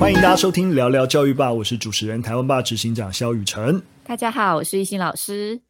欢迎大家收听聊聊教育吧，我是主持人台湾吧执行长肖雨辰。大家好，我是一心老师。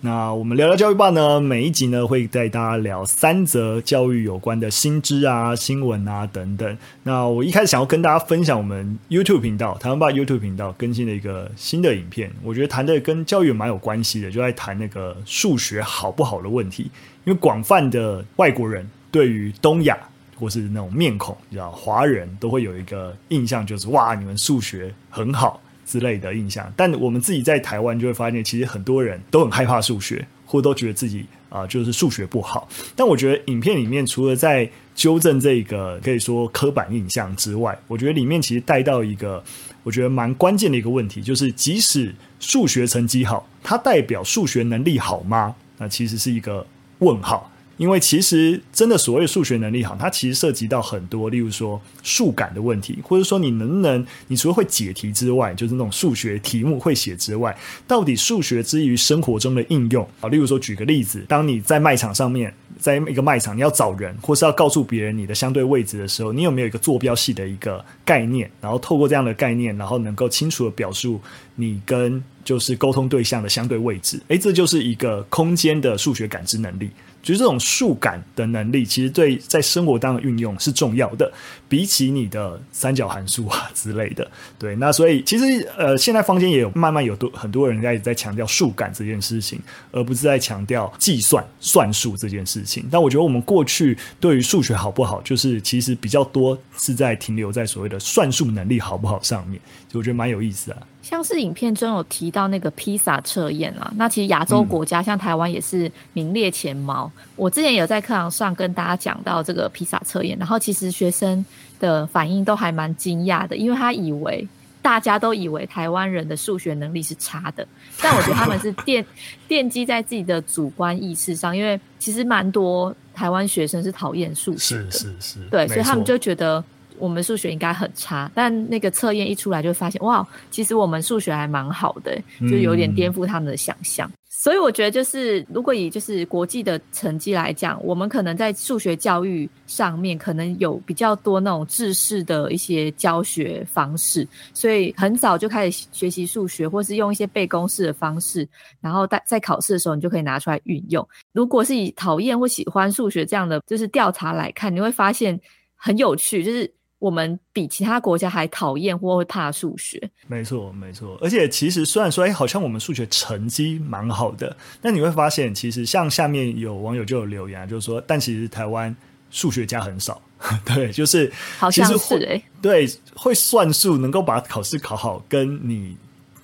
那我们聊聊教育吧呢，每一集呢会带大家聊三则教育有关的新知啊、新闻啊等等。那我一开始想要跟大家分享我们 YouTube 频道台湾吧 YouTube 频道更新的一个新的影片，我觉得谈的跟教育蛮有关系的，就在谈那个数学好不好的问题。因为广泛的外国人对于东亚或是那种面孔，你知道华人都会有一个印象，就是哇，你们数学很好。之类的印象，但我们自己在台湾就会发现，其实很多人都很害怕数学，或都觉得自己啊、就是数学不好。但我觉得影片里面除了在纠正这个可以说刻板印象之外，我觉得里面其实带到一个我觉得蛮关键的一个问题，就是即使数学成绩好，它代表数学能力好吗？那其实是一个问号。因为其实真的所谓数学能力好，它其实涉及到很多，例如说数感的问题，或者说你能不能，你除了会解题之外，就是那种数学题目会写之外，到底数学之于生活中的应用啊，例如说举个例子，当你在卖场上面，在一个卖场你要找人，或是要告诉别人你的相对位置的时候，你有没有一个坐标系的一个概念，然后透过这样的概念，然后能够清楚的表述你跟就是沟通对象的相对位置，诶，这就是一个空间的数学感知能力。就是这种数感的能力，其实对在生活当中运用是重要的，比起你的三角函数啊之类的。对，那所以其实呃，现在坊间也有慢慢有多很多人在在强调数感这件事情，而不是在强调计算算术这件事情。但我觉得我们过去对于数学好不好，就是其实比较多是在停留在所谓的算术能力好不好上面，就我觉得蛮有意思啊。像是影片中有提到那个披萨测验啊，那其实亚洲国家像台湾也是名列前茅。嗯、我之前有在课堂上跟大家讲到这个披萨测验，然后其实学生的反应都还蛮惊讶的，因为他以为大家都以为台湾人的数学能力是差的，但我觉得他们是奠 奠基在自己的主观意识上，因为其实蛮多台湾学生是讨厌数学的，是是是，对，所以他们就觉得。我们数学应该很差，但那个测验一出来就发现，哇，其实我们数学还蛮好的，就有点颠覆他们的想象。嗯、所以我觉得，就是如果以就是国际的成绩来讲，我们可能在数学教育上面可能有比较多那种制式的一些教学方式，所以很早就开始学习数学，或是用一些背公式的方式，然后在在考试的时候你就可以拿出来运用。如果是以讨厌或喜欢数学这样的就是调查来看，你会发现很有趣，就是。我们比其他国家还讨厌或会怕数学，没错没错。而且其实虽然说，哎，好像我们数学成绩蛮好的，但你会发现，其实像下面有网友就有留言，就是说，但其实台湾数学家很少，对，就是好像是哎，对，会算数，能够把考试考好，跟你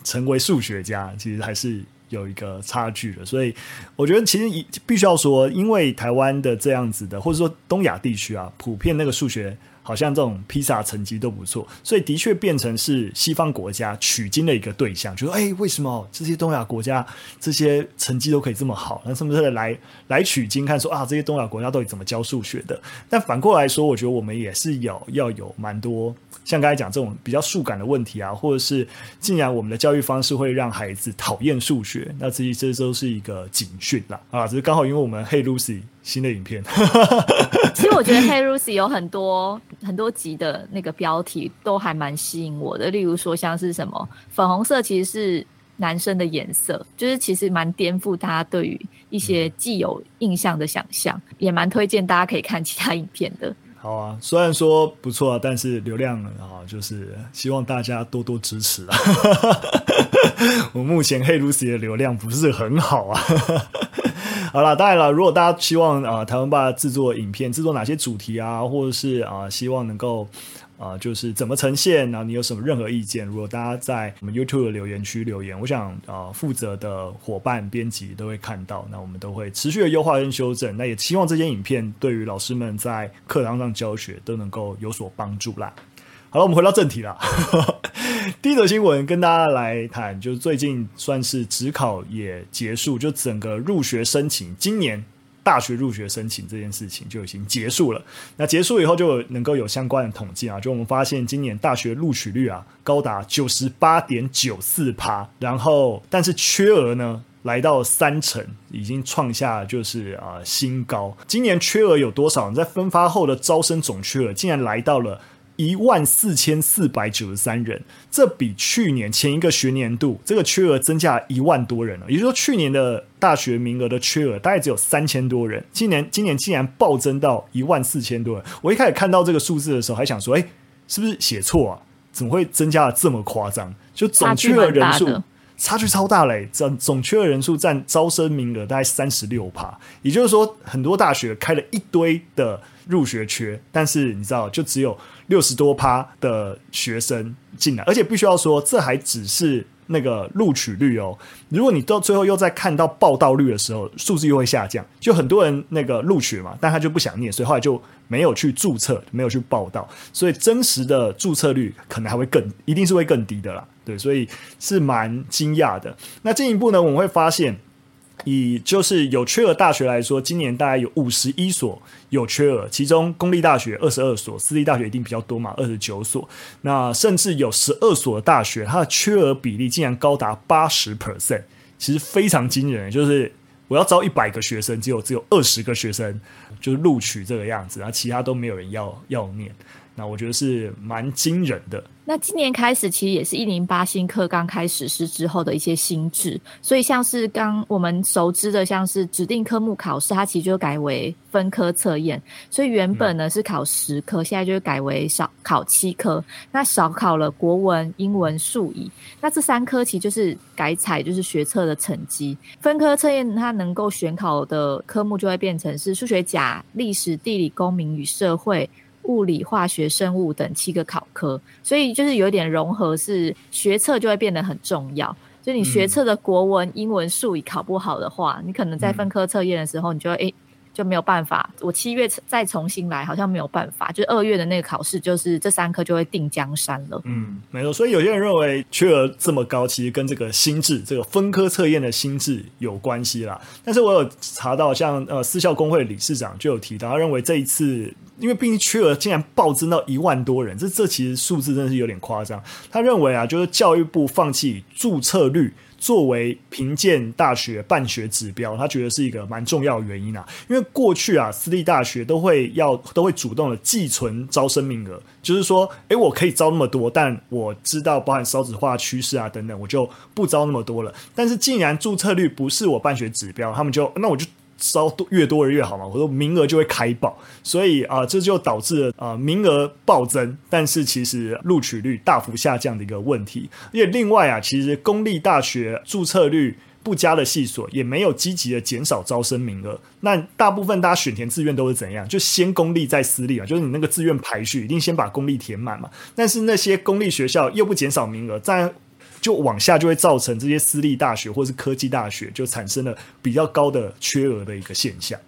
成为数学家，其实还是有一个差距的。所以我觉得，其实必须要说，因为台湾的这样子的，或者说东亚地区啊，普遍那个数学。好像这种披萨成绩都不错，所以的确变成是西方国家取经的一个对象。就说，哎，为什么这些东亚国家这些成绩都可以这么好？那是不是来来取经看说啊，这些东亚国家到底怎么教数学的？但反过来说，我觉得我们也是有要有蛮多像刚才讲这种比较数感的问题啊，或者是既然我们的教育方式会让孩子讨厌数学，那这这都是一个警讯啦啊！只是刚好因为我们 Hey Lucy。新的影片，其实我觉得《Hey Lucy》有很多很多集的那个标题都还蛮吸引我的，例如说像是什么粉红色其实是男生的颜色，就是其实蛮颠覆大家对于一些既有印象的想象，也蛮推荐大家可以看其他影片的。好啊，虽然说不错啊，但是流量啊，就是希望大家多多支持啊。我目前《Hey Lucy》的流量不是很好啊。好了，当然了，如果大家希望啊、呃，台湾爸制作影片，制作哪些主题啊，或者是啊、希望能够啊、就是怎么呈现，然后你有什么任何意见，如果大家在我们 YouTube 的留言区留言，我想啊，负、责的伙伴编辑都会看到，那我们都会持续的优化跟修正。那也希望这些影片对于老师们在课堂上教学都能够有所帮助啦。好了，我们回到正题了。第一则新闻跟大家来谈，就是最近算是职考也结束，就整个入学申请，今年大学入学申请这件事情就已经结束了。那结束以后就能够有相关的统计啊，就我们发现今年大学录取率啊高达九十八点九四趴，然后但是缺额呢来到三成，已经创下就是啊、新高。今年缺额有多少？在分发后的招生总缺额竟然来到了。一万四千四百九十三人，这比去年前一个学年度这个缺额增加一万多人了。也就是说，去年的大学名额的缺额大概只有三千多人，今年今年竟然暴增到一万四千多人。我一开始看到这个数字的时候，还想说，哎，是不是写错啊？怎么会增加的这么夸张？就总缺额人数。差距超大嘞！总总缺的人数占招生名额大概三十六趴，也就是说，很多大学开了一堆的入学缺，但是你知道，就只有六十多趴的学生进来，而且必须要说，这还只是那个录取率哦。如果你到最后又在看到报道率的时候，数字又会下降。就很多人那个录取嘛，但他就不想念，所以后来就没有去注册，没有去报道，所以真实的注册率可能还会更，一定是会更低的啦。对，所以是蛮惊讶的。那进一步呢，我们会发现，以就是有缺额大学来说，今年大概有五十一所有缺额，其中公立大学二十二所，私立大学一定比较多嘛，二十九所。那甚至有十二所的大学，它的缺额比例竟然高达八十 percent，其实非常惊人。就是我要招一百个学生，只有只有二十个学生就是录取这个样子，然后其他都没有人要要念。那我觉得是蛮惊人的。那今年开始，其实也是一零八新课刚开始实施之后的一些新制，所以像是刚我们熟知的，像是指定科目考试，它其实就改为分科测验。所以原本呢是考十科，现在就改为少考七科。那少考了国文、英文、数乙。那这三科其实就是改采就是学测的成绩。分科测验它能够选考的科目就会变成是数学甲、历史、地理、公民与社会。物理、化学、生物等七个考科，所以就是有点融合，是学测就会变得很重要。就你学测的国文、英文、数理考不好的话，你可能在分科测验的时候，你就会诶。就没有办法，我七月再重新来，好像没有办法。就二月的那个考试，就是这三科就会定江山了。嗯，没错。所以有些人认为缺额这么高，其实跟这个心智，这个分科测验的心智有关系啦。但是我有查到像，呃私校公会理事长就有提到，他认为这一次，因为毕竟缺额竟然暴增到一万多人，这这其实数字真的是有点夸张。他认为啊，就是教育部放弃注册率。作为评鉴大学办学指标，他觉得是一个蛮重要的原因啊。因为过去啊，私立大学都会要都会主动的寄存招生名额，就是说，诶，我可以招那么多，但我知道包含少子化趋势啊等等，我就不招那么多了。但是既然注册率不是我办学指标，他们就那我就。招多越多的越好嘛，我说名额就会开爆，所以啊、这就导致了啊、呃、名额暴增，但是其实录取率大幅下降的一个问题。而且另外啊，其实公立大学注册率不佳的系所也没有积极的减少招生名额。那大部分大家选填志愿都是怎样？就先公立再私立啊，就是你那个志愿排序一定先把公立填满嘛。但是那些公立学校又不减少名额，在就往下就会造成这些私立大学或是科技大学就产生了比较高的缺额的一个现象。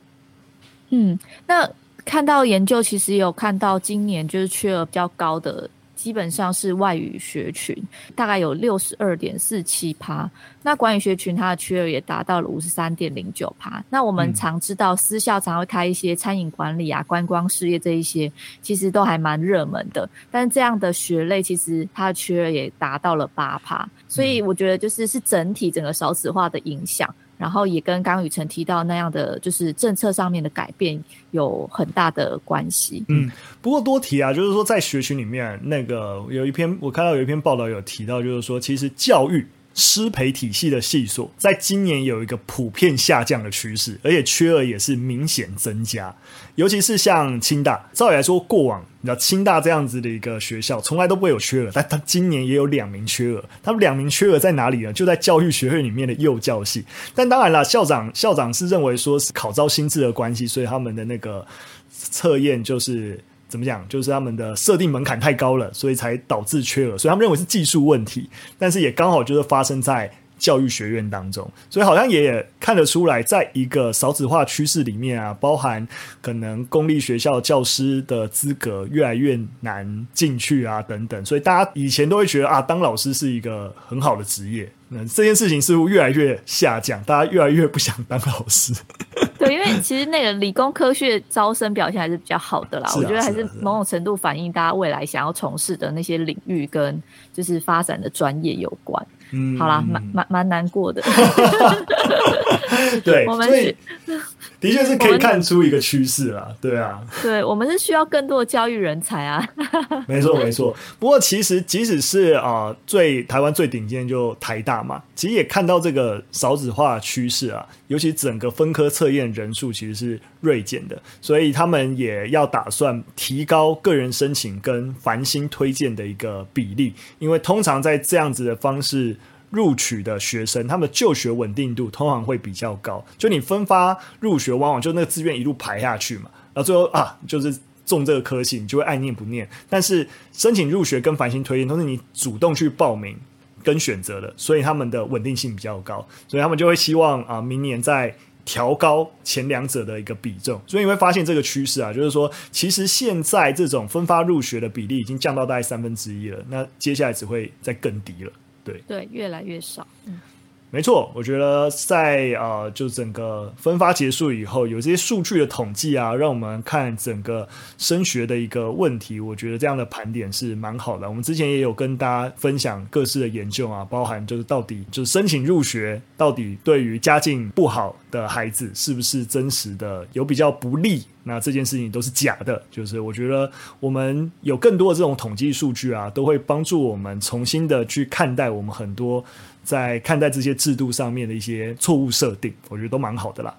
嗯，那看到研究其实有看到今年就是缺额比较高的。基本上是外语学群，大概有六十二点四七趴。那管理学群它的缺额也达到了五十三点零九趴。那我们常知道私校常会开一些餐饮管理啊、观光事业这一些，其实都还蛮热门的。但这样的学类其实它的缺额也达到了八趴。所以我觉得就是是整体整个少子化的影响。然后也跟刚刚宇程提到那样的，就是政策上面的改变有很大的关系。嗯，不过多提啊，就是说在学群里面，那个有一篇我看到有一篇报道有提到，就是说其实教育。失培体系的系数，在今年有一个普遍下降的趋势，而且缺额也是明显增加。尤其是像清大，照理来说，过往你知道清大这样子的一个学校，从来都不会有缺额，但他今年也有两名缺额。他们两名缺额在哪里呢？就在教育学院里面的幼教系。但当然了，校长校长是认为说是考招新制的关系，所以他们的那个测验就是。怎么讲？就是他们的设定门槛太高了，所以才导致缺额。所以他们认为是技术问题，但是也刚好就是发生在教育学院当中，所以好像也看得出来，在一个少子化趋势里面啊，包含可能公立学校教师的资格越来越难进去啊，等等。所以大家以前都会觉得啊，当老师是一个很好的职业。那这件事情似乎越来越下降，大家越来越不想当老师。对，因为其实那个理工科学招生表现还是比较好的啦，啊、我觉得还是某种程度反映大家未来想要从事的那些领域跟就是发展的专业有关。嗯，好啦，蛮蛮蛮难过的。对，我们的确是可以看出一个趋势啦。对啊，对我们是需要更多的教育人才啊。没错，没错。不过其实即使是啊、呃，最台湾最顶尖就台大嘛，其实也看到这个少子化趋势啊，尤其整个分科测验人数其实是锐减的，所以他们也要打算提高个人申请跟繁星推荐的一个比例，因为通常在这样子的方式。录取的学生，他们就学稳定度通常会比较高。就你分发入学，往往就那个志愿一路排下去嘛，然后最后啊，就是中这个科系，你就会爱念不念。但是申请入学跟繁星推荐都是你主动去报名跟选择的，所以他们的稳定性比较高，所以他们就会希望啊，明年在调高前两者的一个比重。所以你会发现这个趋势啊，就是说，其实现在这种分发入学的比例已经降到大概三分之一了，那接下来只会再更低了。对对，越来越少。嗯，没错，我觉得在呃，就整个分发结束以后，有这些数据的统计啊，让我们看整个升学的一个问题。我觉得这样的盘点是蛮好的。我们之前也有跟大家分享各式的研究啊，包含就是到底就是申请入学，到底对于家境不好的孩子是不是真实的有比较不利？那这件事情都是假的，就是我觉得我们有更多的这种统计数据啊，都会帮助我们重新的去看待我们很多在看待这些制度上面的一些错误设定，我觉得都蛮好的啦。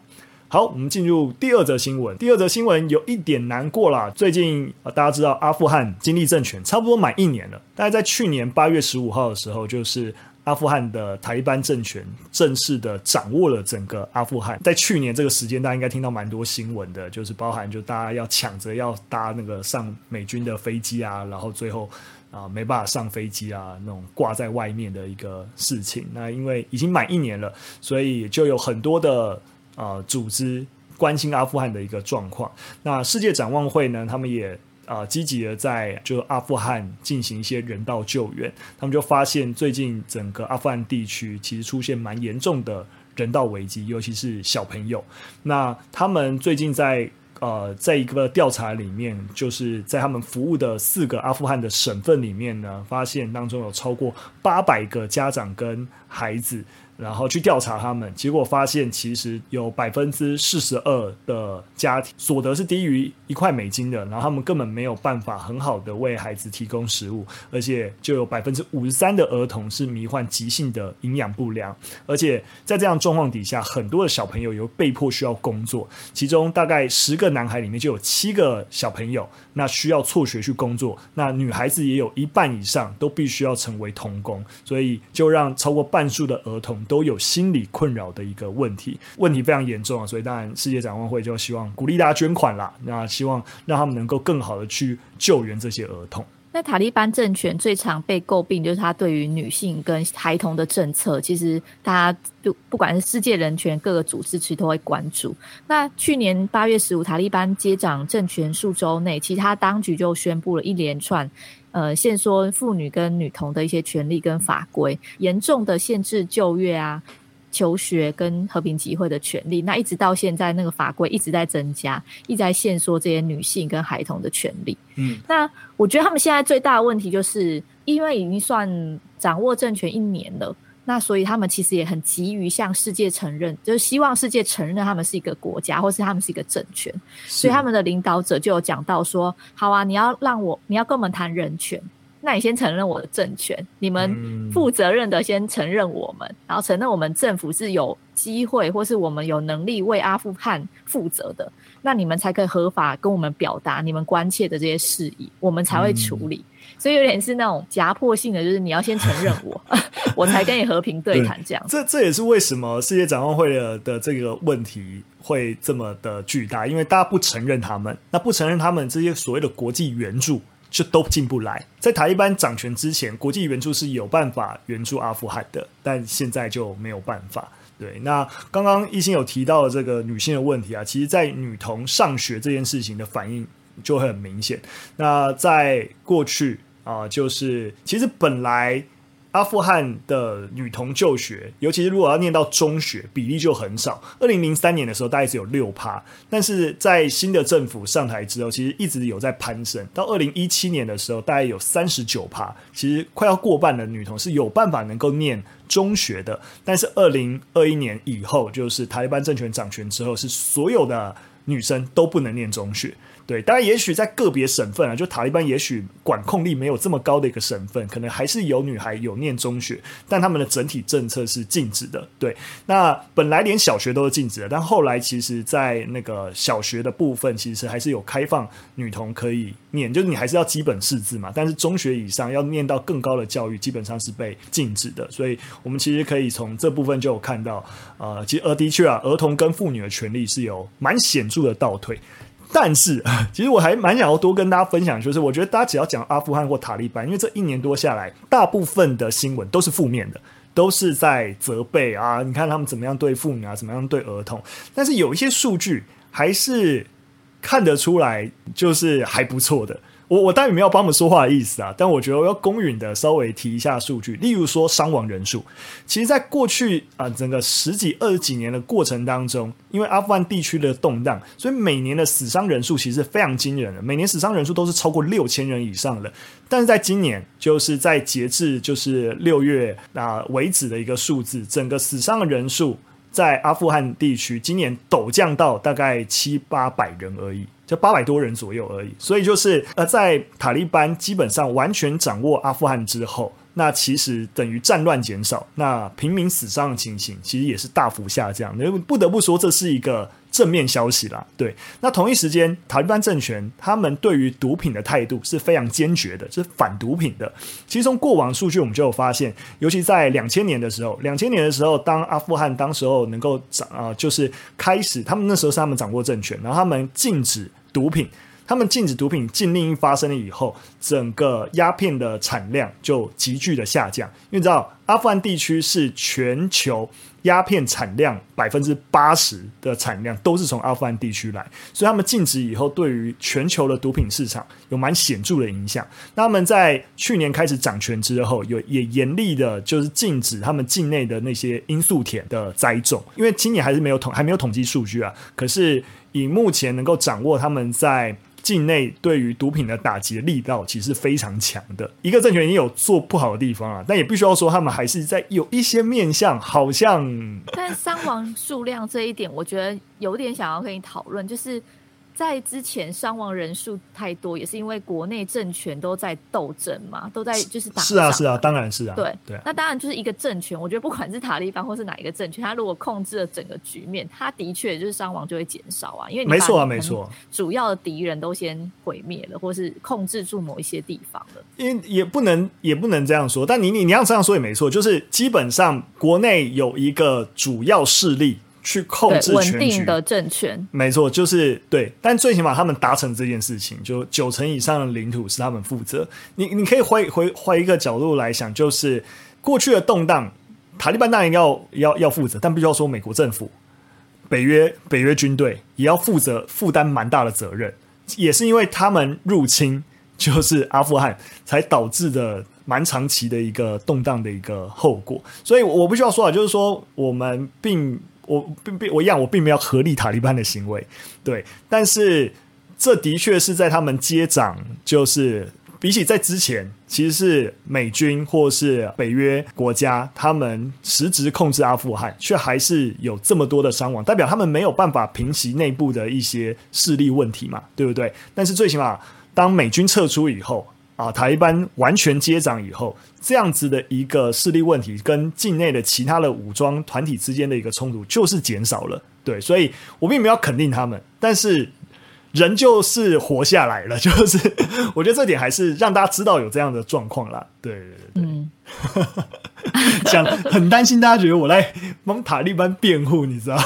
好，我们进入第二则新闻。第二则新闻有一点难过啦，最近大家知道阿富汗经历政权差不多满一年了，大概在去年八月十五号的时候，就是。阿富汗的塔利班政权正式的掌握了整个阿富汗。在去年这个时间，大家应该听到蛮多新闻的，就是包含就大家要抢着要搭那个上美军的飞机啊，然后最后啊没办法上飞机啊，那种挂在外面的一个事情。那因为已经满一年了，所以就有很多的啊组织关心阿富汗的一个状况。那世界展望会呢，他们也。啊，积极的在就阿富汗进行一些人道救援，他们就发现最近整个阿富汗地区其实出现蛮严重的人道危机，尤其是小朋友。那他们最近在呃，在一个调查里面，就是在他们服务的四个阿富汗的省份里面呢，发现当中有超过八百个家长跟孩子。然后去调查他们，结果发现其实有百分之四十二的家庭所得是低于一块美金的，然后他们根本没有办法很好的为孩子提供食物，而且就有百分之五十三的儿童是罹患急性的营养不良，而且在这样状况底下，很多的小朋友又被迫需要工作，其中大概十个男孩里面就有七个小朋友那需要辍学去工作，那女孩子也有一半以上都必须要成为童工，所以就让超过半数的儿童。都有心理困扰的一个问题，问题非常严重啊！所以当然，世界展望会就希望鼓励大家捐款啦，那希望让他们能够更好的去救援这些儿童。那塔利班政权最常被诟病就是他对于女性跟孩童的政策，其实大家就不管是世界人权各个组织，其实都会关注。那去年八月十五，塔利班接掌政权数周内，其他当局就宣布了一连串。呃，限缩妇女跟女童的一些权利跟法规，严重的限制就业啊、求学跟和平集会的权利。那一直到现在，那个法规一直在增加，一直在限缩这些女性跟孩童的权利。嗯，那我觉得他们现在最大的问题就是，因为已经算掌握政权一年了。那所以他们其实也很急于向世界承认，就是希望世界承认他们是一个国家，或是他们是一个政权。所以他们的领导者就有讲到说：“好啊，你要让我，你要跟我们谈人权，那你先承认我的政权，你们负责任的先承认我们，然后承认我们政府是有机会，或是我们有能力为阿富汗负责的，那你们才可以合法跟我们表达你们关切的这些事宜，我们才会处理。”所以有点是那种夹迫性的，就是你要先承认我，我才跟你和平对谈这样。这这也是为什么世界展望会的的这个问题会这么的巨大，因为大家不承认他们，那不承认他们这些所谓的国际援助就都进不来。在塔利班掌权之前，国际援助是有办法援助阿富汗的，但现在就没有办法。对，那刚刚一心有提到的这个女性的问题啊，其实，在女童上学这件事情的反应就很明显。那在过去。啊、就是其实本来阿富汗的女童就学，尤其是如果要念到中学，比例就很少。二零零三年的时候，大概只有六趴，但是在新的政府上台之后，其实一直有在攀升。到二零一七年的时候，大概有三十九趴，其实快要过半的女童是有办法能够念中学的，但是二零二一年以后，就是塔利班政权掌权之后，是所有的女生都不能念中学。对，当然，也许在个别省份啊，就塔利班也许管控力没有这么高的一个省份，可能还是有女孩有念中学，但他们的整体政策是禁止的。对，那本来连小学都是禁止的，但后来其实，在那个小学的部分，其实还是有开放女童可以念，就是你还是要基本识字嘛。但是中学以上要念到更高的教育，基本上是被禁止的。所以我们其实可以从这部分就有看到，呃，其实呃，的确啊，儿童跟妇女的权利是有蛮显著的倒退。但是，其实我还蛮想要多跟大家分享，就是我觉得大家只要讲阿富汗或塔利班，因为这一年多下来，大部分的新闻都是负面的，都是在责备啊，你看他们怎么样对妇女啊，怎么样对儿童。但是有一些数据还是看得出来，就是还不错的。我我当然没有帮我们说话的意思啊，但我觉得我要公允的稍微提一下数据，例如说伤亡人数，其实在过去啊、整个十几二十几年的过程当中，因为阿富汗地区的动荡，所以每年的死伤人数其实非常惊人的，每年死伤人数都是超过六千人以上的。但是在今年，就是在截至就是六月啊、为止的一个数字，整个死伤的人数在阿富汗地区今年陡降到大概七八百人而已。就八百多人左右而已，所以就是呃，在塔利班基本上完全掌握阿富汗之后，那其实等于战乱减少，那平民死伤的情形其实也是大幅下降。那不得不说，这是一个正面消息啦。对，那同一时间，塔利班政权他们对于毒品的态度是非常坚决的，是反毒品的。其实从过往数据我们就有发现，尤其在两千年的时候，两千年的时候，当阿富汗当时候能够掌啊，就是开始，他们那时候是他们掌握政权，然后他们禁止。毒品，他们禁止毒品禁令一发生了以后，整个鸦片的产量就急剧的下降。因为你知道，阿富汗地区是全球鸦片产量百分之八十的产量都是从阿富汗地区来，所以他们禁止以后，对于全球的毒品市场有蛮显著的影响。那他们在去年开始掌权之后，有也严厉的就是禁止他们境内的那些罂粟田的栽种，因为今年还是没有统还没有统计数据啊，可是。以目前能够掌握他们在境内对于毒品的打击力道，其实非常强的。一个政权也有做不好的地方啊，但也必须要说，他们还是在有一些面向，好像。但伤亡数量这一点，我觉得有点想要跟你讨论，就是。在之前伤亡人数太多，也是因为国内政权都在斗争嘛，都在就是打。是啊，是啊，当然是啊。对对啊，那当然就是一个政权。我觉得不管是塔利班或是哪一个政权，他如果控制了整个局面，他的确就是伤亡就会减少啊。因为你没错啊，没错，主要的敌人都先毁灭了，或是控制住某一些地方了。因为也不能也不能这样说，但你你你要这样说也没错，就是基本上国内有一个主要势力。去控制全局，稳定的政权，没错，就是对。但最起码他们达成这件事情，就九成以上的领土是他们负责。你你可以换换换一个角度来想，就是过去的动荡，塔利班当然要要要负责，但必须要说，美国政府、北约北约军队也要负责负担蛮大的责任，也是因为他们入侵就是阿富汗，才导致的蛮长期的一个动荡的一个后果。所以我不需要说啊，就是说我们并。我并并我一样，我并没有合力塔利班的行为，对，但是这的确是在他们接掌，就是比起在之前，其实是美军或是北约国家，他们实质控制阿富汗，却还是有这么多的伤亡，代表他们没有办法平息内部的一些势力问题嘛，对不对？但是最起码，当美军撤出以后。啊，塔利班完全接掌以后，这样子的一个势力问题，跟境内的其他的武装团体之间的一个冲突，就是减少了。对，所以我并没有肯定他们，但是人就是活下来了，就是我觉得这点还是让大家知道有这样的状况啦。对对对，嗯，想很担心大家觉得我在帮塔利班辩护，你知道。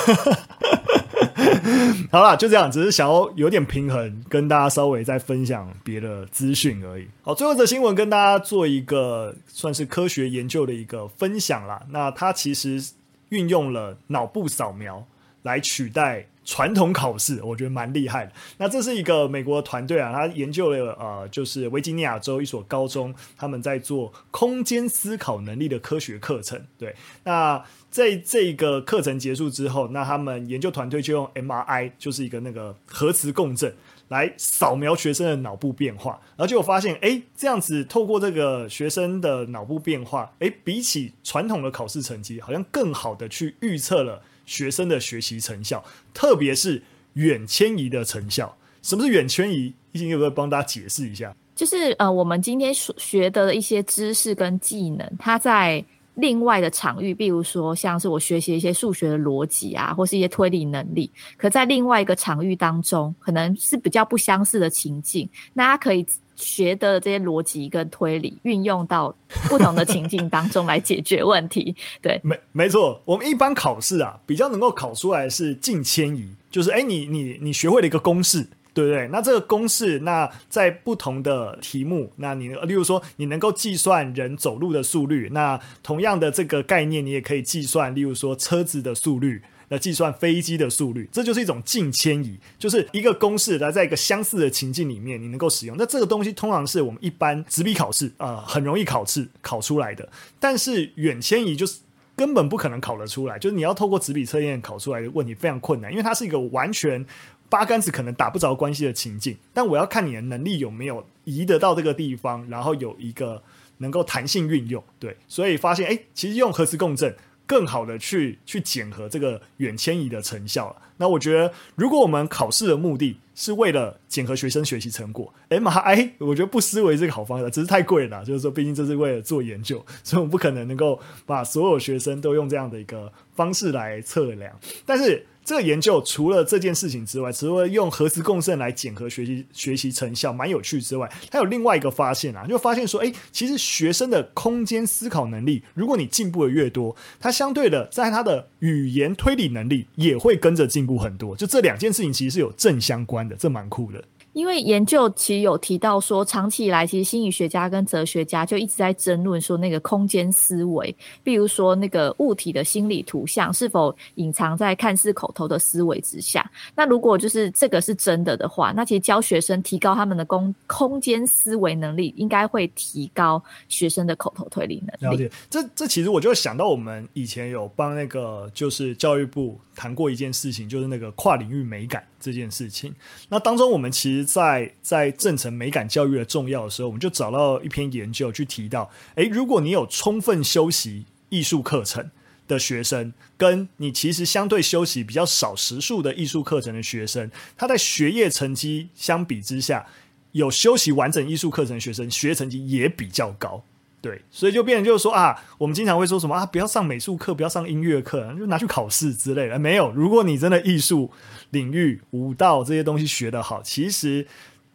好啦，就这样，只是想要有点平衡，跟大家稍微再分享别的资讯而已。好，最后的新闻跟大家做一个算是科学研究的一个分享啦。那它其实运用了脑部扫描来取代传统考试，我觉得蛮厉害的。那这是一个美国团队啊，他研究了呃，就是维吉尼亚州一所高中，他们在做空间思考能力的科学课程。对，那。在这个课程结束之后，那他们研究团队就用 MRI，就是一个那个核磁共振，来扫描学生的脑部变化，然后结果发现，哎，这样子透过这个学生的脑部变化，哎，比起传统的考试成绩，好像更好的去预测了学生的学习成效，特别是远迁移的成效。什么是远迁移？懿心可不可以帮大家解释一下？就是呃，我们今天所学的一些知识跟技能，它在另外的场域，比如说像是我学习一些数学的逻辑啊，或是一些推理能力，可在另外一个场域当中，可能是比较不相似的情境，那它可以学的这些逻辑跟推理，运用到不同的情境当中来解决问题。对，没没错，我们一般考试啊，比较能够考出来是近迁移，就是哎，你你你学会了一个公式。对不对？那这个公式，那在不同的题目，那你例如说，你能够计算人走路的速率，那同样的这个概念，你也可以计算，例如说车子的速率，来计算飞机的速率，这就是一种近迁移，就是一个公式来在一个相似的情境里面，你能够使用。那这个东西通常是我们一般纸笔考试啊、很容易考试考出来的，但是远迁移就是根本不可能考得出来，就是你要透过纸笔测验考出来的问题非常困难，因为它是一个完全。八竿子可能打不着关系的情境，但我要看你的能力有没有移得到这个地方，然后有一个能够弹性运用，对，所以发现，哎，其实用核磁共振更好的去去检核这个远迁移的成效了。那我觉得，如果我们考试的目的是为了检核学生学习成果，MRI 我觉得不失为这个好方法，只是太贵了。就是说，毕竟这是为了做研究，所以我们不可能能够把所有学生都用这样的一个方式来测量，但是。这个研究除了这件事情之外，除了用核磁共振来检核学习学习成效，蛮有趣之外，它有另外一个发现啊，就发现说，哎，其实学生的空间思考能力，如果你进步的越多，它相对的在它的语言推理能力也会跟着进步很多。就这两件事情其实是有正相关的，这蛮酷的。因为研究其实有提到说，长期以来，其实心理学家跟哲学家就一直在争论说，那个空间思维，比如说那个物体的心理图像是否隐藏在看似口头的思维之下。那如果就是这个是真的的话，那其实教学生提高他们的空空间思维能力，应该会提高学生的口头推理能力。了解，这这其实我就想到我们以前有帮那个就是教育部谈过一件事情，就是那个跨领域美感这件事情。那当中我们其实。在在正成美感教育的重要的时候，我们就找到一篇研究去提到，诶，如果你有充分修习艺术课程的学生，跟你其实相对修习比较少时数的艺术课程的学生，他在学业成绩相比之下，有修习完整艺术课程的学生，学业成绩也比较高。对，所以就变成就是说啊，我们经常会说什么啊，不要上美术课，不要上音乐课，就拿去考试之类的。没有，如果你真的艺术领域、舞蹈这些东西学得好，其实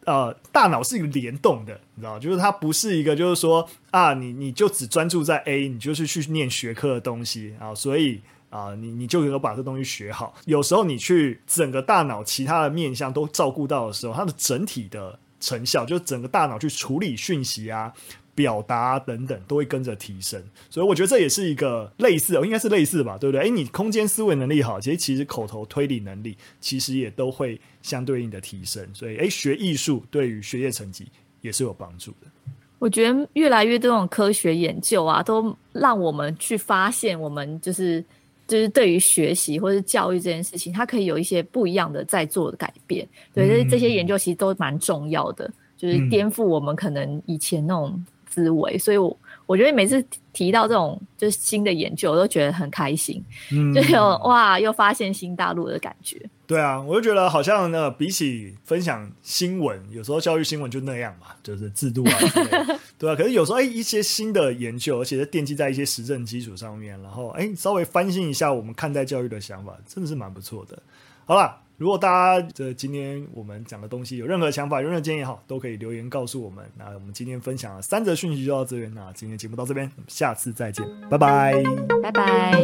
呃，大脑是有联动的，你知道，就是它不是一个，就是说啊，你你就只专注在 A，你就是去念学科的东西啊，所以啊，你你就能够把这东西学好。有时候你去整个大脑其他的面向都照顾到的时候，它的整体的成效，就整个大脑去处理讯息啊。表达等等都会跟着提升，所以我觉得这也是一个类似，应该是类似吧，对不对？诶，你空间思维能力好，其实其实口头推理能力其实也都会相对应的提升，所以诶，学艺术对于学业成绩也是有帮助的。我觉得越来越多这种科学研究啊，都让我们去发现，我们就是就是对于学习或是教育这件事情，它可以有一些不一样的在做的改变。对，这、嗯、这些研究其实都蛮重要的，就是颠覆我们可能以前那种。思维，所以我我觉得每次提到这种就是新的研究，我都觉得很开心，嗯，就有哇，又发现新大陆的感觉。对啊，我就觉得好像呢，比起分享新闻，有时候教育新闻就那样嘛，就是制度啊之类的，对啊。可是有时候哎，一些新的研究，而且是奠基在一些实证基础上面，然后哎，稍微翻新一下我们看待教育的想法，真的是蛮不错的。好了。如果大家这今天我们讲的东西有任何想法、有任何建议好，都可以留言告诉我们。那我们今天分享了三则讯息就到这边，那今天节目到这边，我们下次再见，拜拜，拜拜。